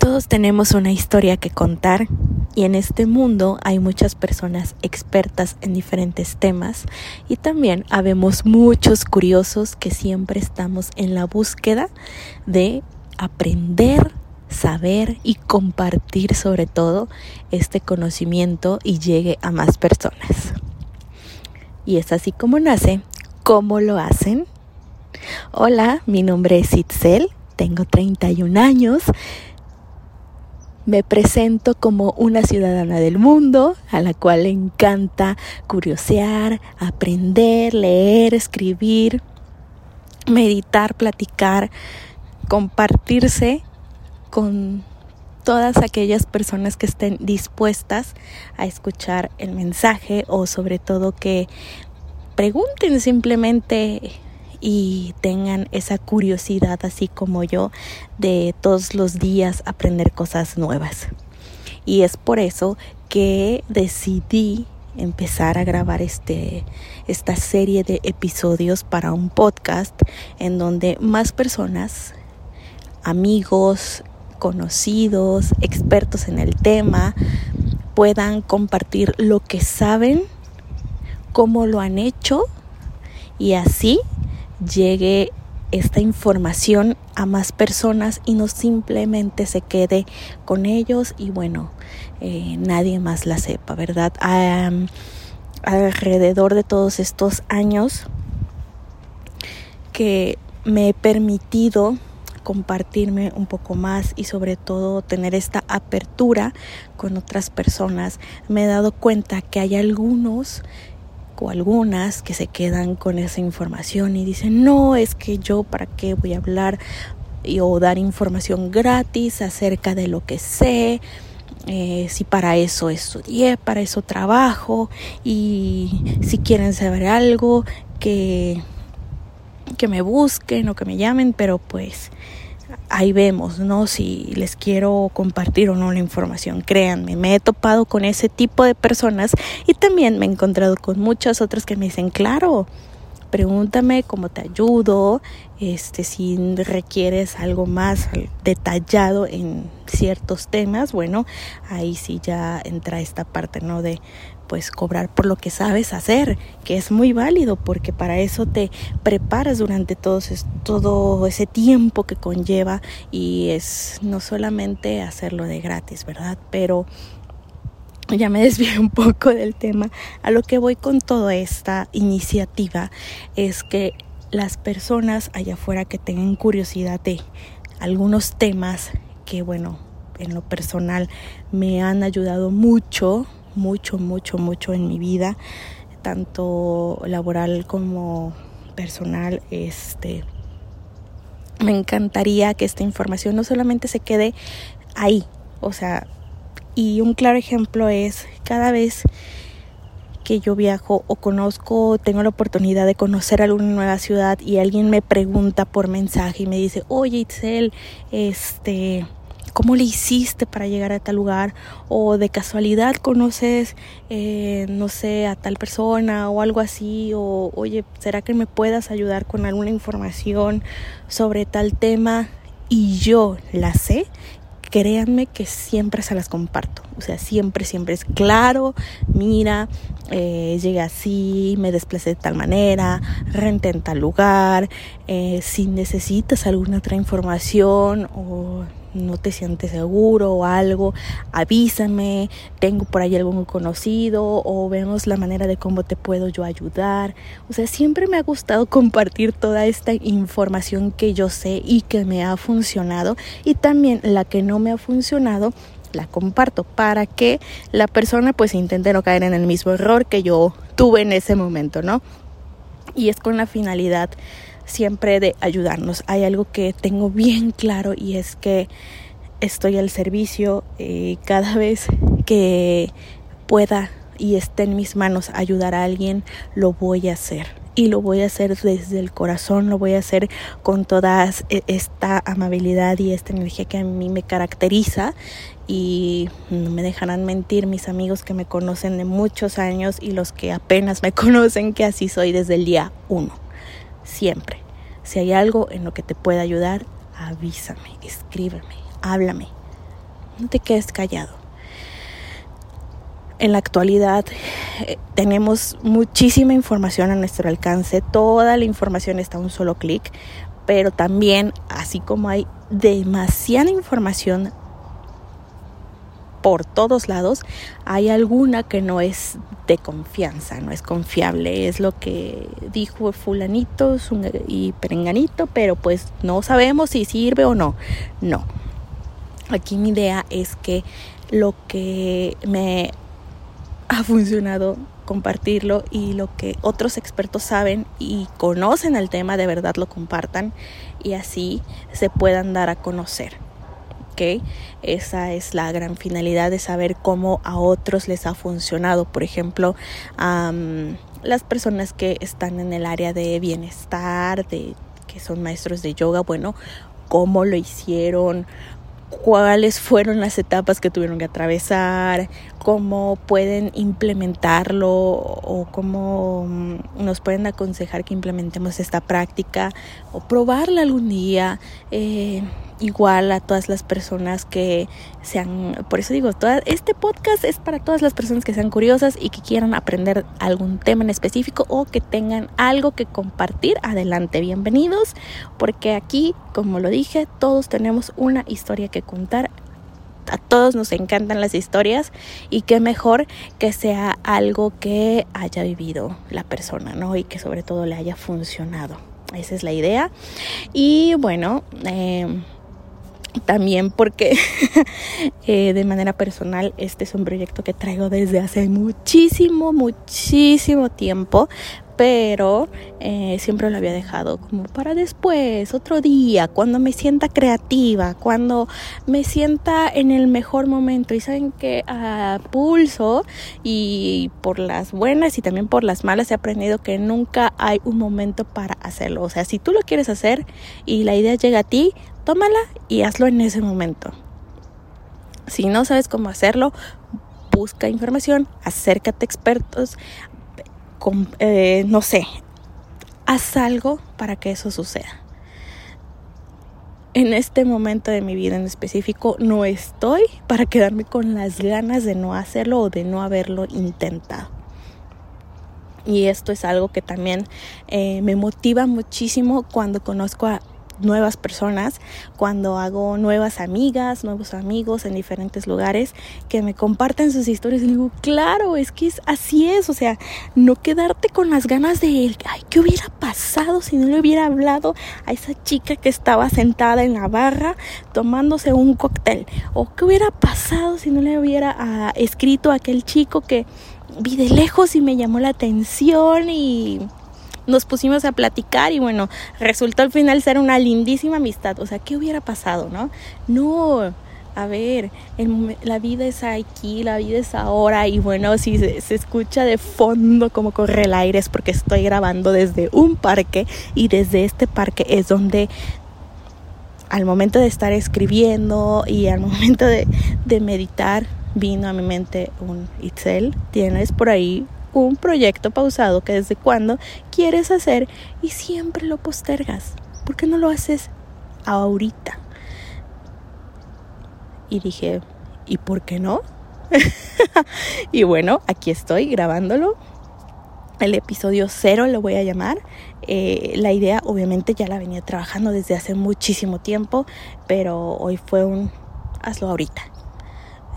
Todos tenemos una historia que contar y en este mundo hay muchas personas expertas en diferentes temas y también habemos muchos curiosos que siempre estamos en la búsqueda de aprender, saber y compartir sobre todo este conocimiento y llegue a más personas. Y es así como nace, ¿cómo lo hacen? Hola, mi nombre es Itzel, tengo 31 años me presento como una ciudadana del mundo a la cual le encanta curiosear, aprender, leer, escribir, meditar, platicar, compartirse con todas aquellas personas que estén dispuestas a escuchar el mensaje o sobre todo que pregunten simplemente y tengan esa curiosidad así como yo de todos los días aprender cosas nuevas. Y es por eso que decidí empezar a grabar este esta serie de episodios para un podcast en donde más personas, amigos, conocidos, expertos en el tema puedan compartir lo que saben, cómo lo han hecho y así llegue esta información a más personas y no simplemente se quede con ellos y bueno, eh, nadie más la sepa, ¿verdad? alrededor de todos estos años que me he permitido compartirme un poco más y sobre todo tener esta apertura con otras personas, me he dado cuenta que hay algunos o algunas que se quedan con esa información y dicen, no, es que yo para qué voy a hablar o dar información gratis acerca de lo que sé, eh, si para eso estudié, para eso trabajo y si quieren saber algo que, que me busquen o que me llamen, pero pues ahí vemos, ¿no? Si les quiero compartir o no la información. Créanme, me he topado con ese tipo de personas y también me he encontrado con muchas otras que me dicen, claro, pregúntame cómo te ayudo, este, si requieres algo más detallado en ciertos temas, bueno, ahí sí ya entra esta parte, ¿no? De pues cobrar por lo que sabes hacer, que es muy válido porque para eso te preparas durante todo, todo ese tiempo que conlleva y es no solamente hacerlo de gratis, ¿verdad? Pero ya me desvié un poco del tema. A lo que voy con toda esta iniciativa es que las personas allá afuera que tengan curiosidad de algunos temas que, bueno, en lo personal me han ayudado mucho mucho, mucho, mucho en mi vida, tanto laboral como personal. Este, me encantaría que esta información no solamente se quede ahí, o sea, y un claro ejemplo es cada vez que yo viajo o conozco, tengo la oportunidad de conocer alguna nueva ciudad y alguien me pregunta por mensaje y me dice, oye Itzel, este, ¿Cómo le hiciste para llegar a tal lugar? O de casualidad conoces, eh, no sé, a tal persona o algo así. O, oye, ¿será que me puedas ayudar con alguna información sobre tal tema? Y yo la sé créanme que siempre se las comparto. O sea, siempre, siempre es claro, mira, eh, llegué así, me desplacé de tal manera, renté en tal lugar, eh, si necesitas alguna otra información o no te sientes seguro o algo, avísame, tengo por ahí algún conocido o vemos la manera de cómo te puedo yo ayudar. O sea, siempre me ha gustado compartir toda esta información que yo sé y que me ha funcionado y también la que no me ha funcionado la comparto para que la persona pues intente no caer en el mismo error que yo tuve en ese momento, ¿no? Y es con la finalidad siempre de ayudarnos. Hay algo que tengo bien claro y es que estoy al servicio eh, cada vez que pueda y esté en mis manos ayudar a alguien, lo voy a hacer. Y lo voy a hacer desde el corazón, lo voy a hacer con toda e, esta amabilidad y esta energía que a mí me caracteriza. Y no me dejarán mentir mis amigos que me conocen de muchos años y los que apenas me conocen que así soy desde el día uno siempre. Si hay algo en lo que te pueda ayudar, avísame, escríbeme, háblame. no te quedes callado. En la actualidad eh, tenemos muchísima información a nuestro alcance, toda la información está a un solo clic, pero también, así como hay demasiada información por todos lados, hay alguna que no es de confianza, no es confiable, es lo que dijo fulanito y perenganito, pero pues no sabemos si sirve o no. No. Aquí mi idea es que lo que me ha funcionado compartirlo y lo que otros expertos saben y conocen el tema de verdad lo compartan y así se puedan dar a conocer. Esa es la gran finalidad de saber cómo a otros les ha funcionado. Por ejemplo, las personas que están en el área de bienestar, de que son maestros de yoga, bueno, cómo lo hicieron, cuáles fueron las etapas que tuvieron que atravesar, cómo pueden implementarlo o cómo mm, nos pueden aconsejar que implementemos esta práctica o probarla algún día. Eh, igual a todas las personas que sean, por eso digo, este podcast es para todas las personas que sean curiosas y que quieran aprender algún tema en específico o que tengan algo que compartir. Adelante, bienvenidos, porque aquí, como lo dije, todos tenemos una historia que contar. A todos nos encantan las historias y qué mejor que sea algo que haya vivido la persona, ¿no? Y que sobre todo le haya funcionado. Esa es la idea. Y bueno, eh, también porque eh, de manera personal este es un proyecto que traigo desde hace muchísimo, muchísimo tiempo, pero eh, siempre lo había dejado como para después, otro día, cuando me sienta creativa, cuando me sienta en el mejor momento. Y saben que a pulso y por las buenas y también por las malas he aprendido que nunca hay un momento para hacerlo. O sea, si tú lo quieres hacer y la idea llega a ti, tómala y hazlo en ese momento. Si no sabes cómo hacerlo, busca información, acércate a expertos, eh, no sé, haz algo para que eso suceda. En este momento de mi vida en específico no estoy para quedarme con las ganas de no hacerlo o de no haberlo intentado. Y esto es algo que también eh, me motiva muchísimo cuando conozco a nuevas personas, cuando hago nuevas amigas, nuevos amigos en diferentes lugares que me comparten sus historias y digo, claro, es que es, así es, o sea, no quedarte con las ganas de, ay, ¿qué hubiera pasado si no le hubiera hablado a esa chica que estaba sentada en la barra tomándose un cóctel? ¿O qué hubiera pasado si no le hubiera ah, escrito a aquel chico que vi de lejos y me llamó la atención y nos pusimos a platicar y bueno, resultó al final ser una lindísima amistad. O sea, ¿qué hubiera pasado, no? No, a ver, la vida es aquí, la vida es ahora y bueno, si se, escucha de fondo como corre el aire es porque estoy grabando desde un parque y desde este parque es donde al momento de estar escribiendo y al momento de, de meditar vino a mi mente un Itzel, tienes por ahí un proyecto pausado que desde cuando quieres hacer y siempre lo postergas. ¿Por qué no lo haces ahorita? Y dije, ¿y por qué no? y bueno, aquí estoy grabándolo. El episodio cero lo voy a llamar. Eh, la idea obviamente ya la venía trabajando desde hace muchísimo tiempo, pero hoy fue un hazlo ahorita.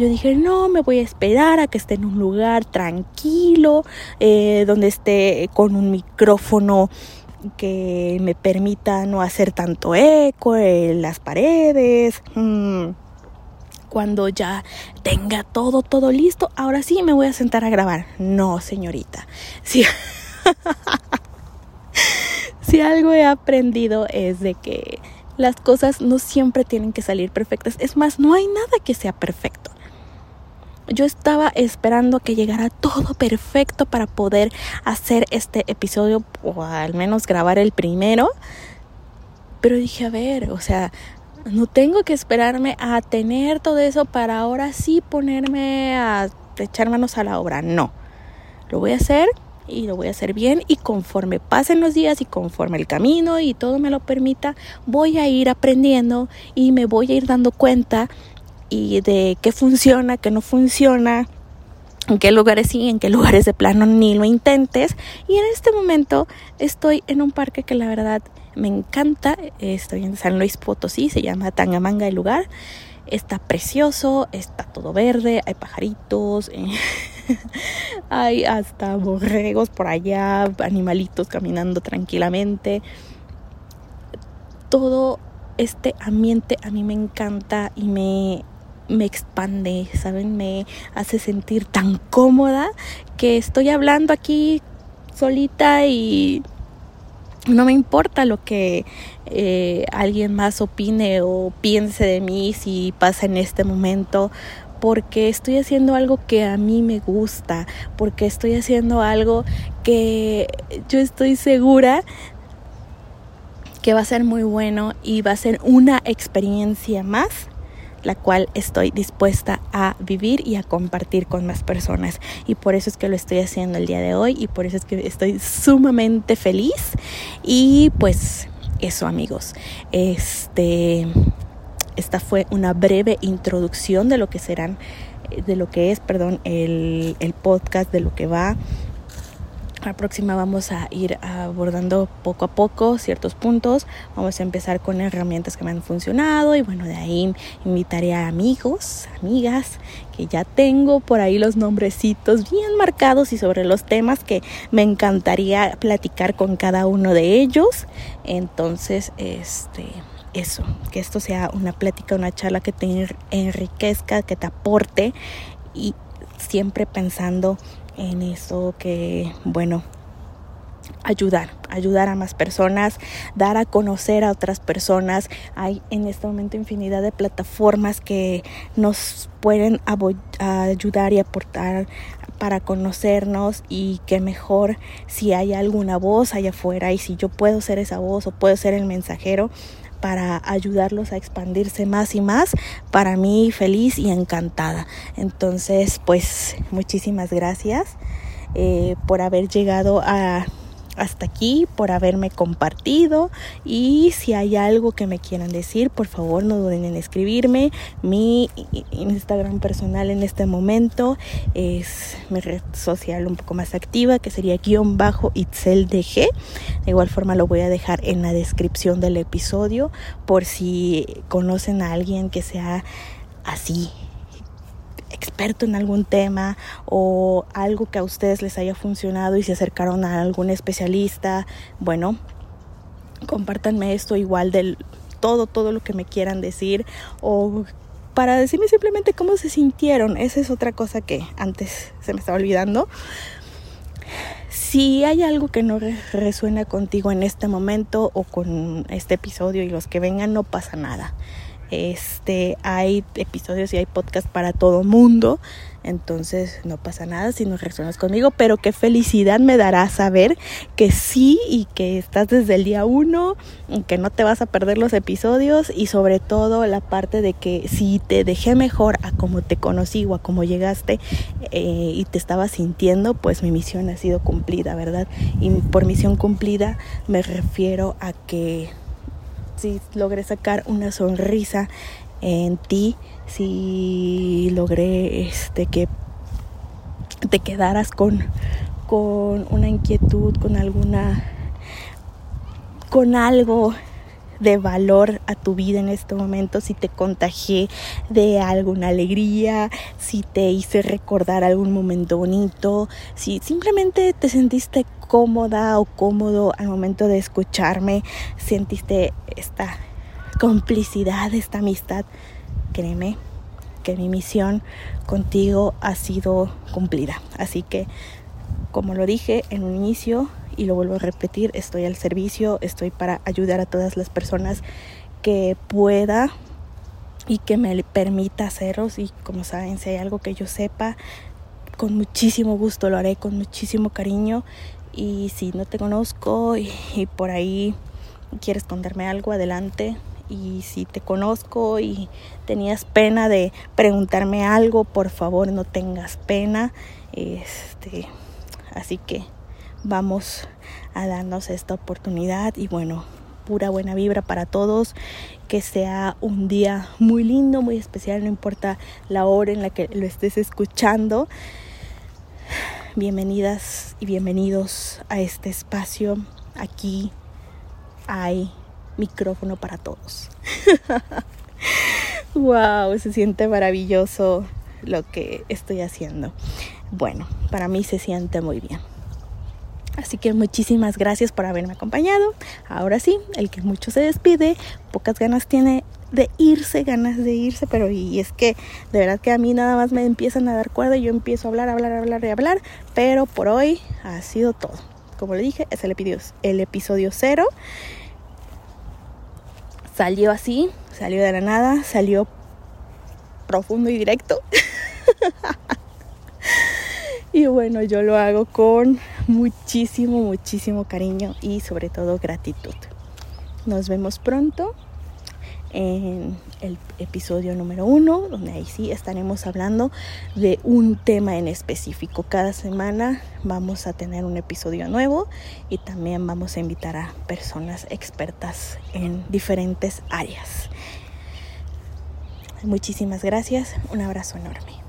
Yo dije, no, me voy a esperar a que esté en un lugar tranquilo, eh, donde esté con un micrófono que me permita no hacer tanto eco en las paredes. Mm, cuando ya tenga todo, todo listo, ahora sí me voy a sentar a grabar. No, señorita. Sí. si algo he aprendido es de que las cosas no siempre tienen que salir perfectas. Es más, no hay nada que sea perfecto. Yo estaba esperando que llegara todo perfecto para poder hacer este episodio o al menos grabar el primero. Pero dije, a ver, o sea, no tengo que esperarme a tener todo eso para ahora sí ponerme a echar manos a la obra. No, lo voy a hacer y lo voy a hacer bien y conforme pasen los días y conforme el camino y todo me lo permita, voy a ir aprendiendo y me voy a ir dando cuenta y de qué funciona, qué no funciona, en qué lugares sí, en qué lugares de plano ni lo intentes. Y en este momento estoy en un parque que la verdad me encanta. Estoy en San Luis Potosí, se llama Tangamanga el lugar. Está precioso, está todo verde, hay pajaritos, hay hasta borregos por allá, animalitos caminando tranquilamente. Todo este ambiente a mí me encanta y me me expande, ¿saben? Me hace sentir tan cómoda que estoy hablando aquí solita y no me importa lo que eh, alguien más opine o piense de mí si pasa en este momento porque estoy haciendo algo que a mí me gusta, porque estoy haciendo algo que yo estoy segura que va a ser muy bueno y va a ser una experiencia más la cual estoy dispuesta a vivir y a compartir con más personas. Y por eso es que lo estoy haciendo el día de hoy y por eso es que estoy sumamente feliz. Y pues eso amigos, este, esta fue una breve introducción de lo que serán, de lo que es, perdón, el, el podcast, de lo que va próxima vamos a ir abordando poco a poco ciertos puntos. Vamos a empezar con herramientas que me han funcionado y bueno, de ahí invitaré a amigos, amigas que ya tengo por ahí los nombrecitos bien marcados y sobre los temas que me encantaría platicar con cada uno de ellos. Entonces, este eso, que esto sea una plática, una charla que te enriquezca, que te aporte y siempre pensando en eso que, bueno, ayudar, ayudar a más personas, dar a conocer a otras personas. Hay en este momento infinidad de plataformas que nos pueden ayudar y aportar para conocernos y que mejor si hay alguna voz allá afuera y si yo puedo ser esa voz o puedo ser el mensajero, para ayudarlos a expandirse más y más, para mí feliz y encantada. Entonces, pues muchísimas gracias eh, por haber llegado a hasta aquí por haberme compartido. Y si hay algo que me quieran decir por favor no duden en escribirme. Mi Instagram personal en este momento es mi red social un poco más activa que sería guion bajo itzeldg de igual forma lo voy a dejar en la descripción del episodio por si conocen a alguien que sea así experto en algún tema o algo que a ustedes les haya funcionado y se acercaron a algún especialista, bueno, compártanme esto igual del todo, todo lo que me quieran decir o para decirme simplemente cómo se sintieron. Esa es otra cosa que antes se me estaba olvidando. Si hay algo que no resuena contigo en este momento o con este episodio y los que vengan, no pasa nada. Este, hay episodios y hay podcast para todo mundo. Entonces no pasa nada si no reaccionas conmigo, pero qué felicidad me dará saber que sí y que estás desde el día uno, que no te vas a perder los episodios y sobre todo la parte de que si te dejé mejor a como te conocí o a como llegaste eh, y te estaba sintiendo, pues mi misión ha sido cumplida, ¿verdad? Y por misión cumplida me refiero a que si logré sacar una sonrisa en ti, si logré este que te quedaras con, con una inquietud, con alguna con algo de valor a tu vida en este momento, si te contagié de alguna alegría, si te hice recordar algún momento bonito, si simplemente te sentiste cómoda o cómodo al momento de escucharme, sentiste esta complicidad, esta amistad, créeme que mi misión contigo ha sido cumplida. Así que, como lo dije en un inicio y lo vuelvo a repetir, estoy al servicio, estoy para ayudar a todas las personas que pueda y que me permita hacerlos y como saben, si hay algo que yo sepa, con muchísimo gusto lo haré, con muchísimo cariño y si no te conozco y, por ahí quieres contarme algo, adelante. Y si te conozco y tenías pena de preguntarme algo, por favor no tengas pena. Este, así que vamos a darnos esta oportunidad y bueno, pura buena vibra para todos, que sea un día muy lindo, muy especial, no importa la hora en la que lo estés escuchando. Bienvenidas y bienvenidos a este espacio. Aquí hay micrófono para todos. wow, se siente maravilloso lo que estoy haciendo. Bueno, para mí se siente muy bien. Así que muchísimas gracias por haberme acompañado. Ahora sí, el que mucho se despide, pocas ganas tiene de irse, ganas de irse, pero y es que de verdad que a mí nada más me empiezan a dar cuerda y yo empiezo a hablar, hablar, hablar y hablar, pero por hoy ha sido todo. Como le dije, es el episodio, el episodio cero. Salió así, salió de la nada, salió profundo y directo. y bueno, yo lo hago con muchísimo, muchísimo cariño y sobre todo gratitud. Nos vemos pronto en el episodio número uno, donde ahí sí estaremos hablando de un tema en específico. Cada semana vamos a tener un episodio nuevo y también vamos a invitar a personas expertas en diferentes áreas. Muchísimas gracias, un abrazo enorme.